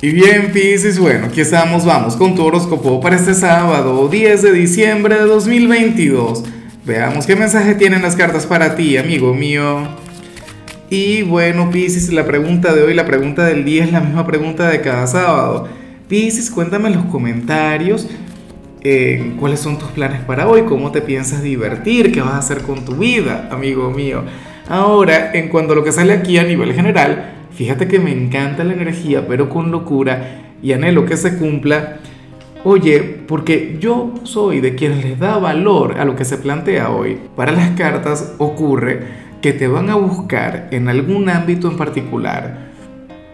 Y bien, Pisces, bueno, aquí estamos, vamos con tu horóscopo para este sábado, 10 de diciembre de 2022. Veamos qué mensaje tienen las cartas para ti, amigo mío. Y bueno, Pisces, la pregunta de hoy, la pregunta del día es la misma pregunta de cada sábado. Pisces, cuéntame en los comentarios eh, cuáles son tus planes para hoy, cómo te piensas divertir, qué vas a hacer con tu vida, amigo mío. Ahora, en cuanto a lo que sale aquí a nivel general, fíjate que me encanta la energía, pero con locura y anhelo que se cumpla. Oye, porque yo soy de quienes les da valor a lo que se plantea hoy. Para las cartas ocurre que te van a buscar en algún ámbito en particular,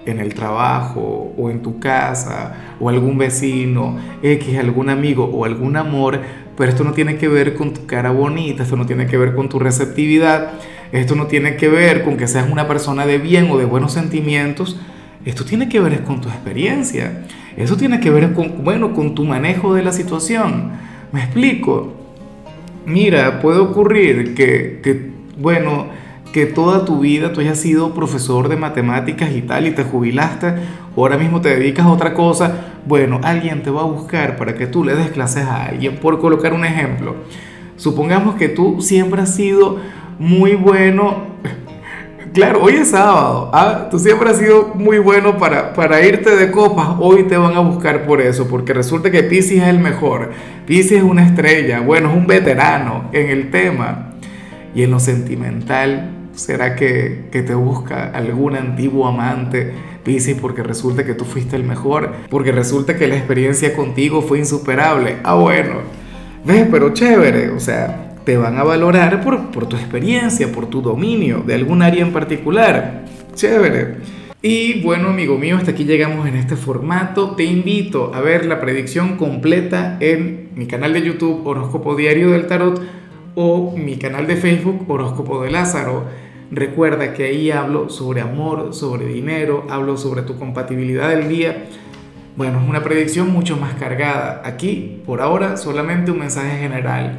en el trabajo o en tu casa o algún vecino, X, algún amigo o algún amor, pero esto no tiene que ver con tu cara bonita, esto no tiene que ver con tu receptividad, esto no tiene que ver con que seas una persona de bien o de buenos sentimientos, esto tiene que ver con tu experiencia, eso tiene que ver con, bueno, con tu manejo de la situación. ¿Me explico? Mira, puede ocurrir que, que bueno, que toda tu vida tú hayas sido profesor de matemáticas y tal y te jubilaste, ahora mismo te dedicas a otra cosa, bueno, alguien te va a buscar para que tú le des clases a alguien, por colocar un ejemplo. Supongamos que tú siempre has sido muy bueno, claro, hoy es sábado, ¿ah? tú siempre has sido muy bueno para, para irte de copas, hoy te van a buscar por eso, porque resulta que Pisces es el mejor, Pisces es una estrella, bueno, es un veterano en el tema. Y en lo sentimental, ¿será que, te busca algún antiguo amante? Pisces, porque resulta que tú fuiste el mejor, porque resulta que la experiencia contigo fue insuperable. Ah, bueno, ves, pero chévere, o sea, te van a valorar por, por tu experiencia, por tu dominio de algún área en particular. Chévere. Y bueno, amigo mío, hasta aquí llegamos en este formato. Te invito a ver la predicción completa en mi canal de YouTube Horóscopo Diario del Tarot o mi canal de Facebook Horóscopo de Lázaro. Recuerda que ahí hablo sobre amor, sobre dinero, hablo sobre tu compatibilidad del día. Bueno, es una predicción mucho más cargada. Aquí, por ahora, solamente un mensaje general.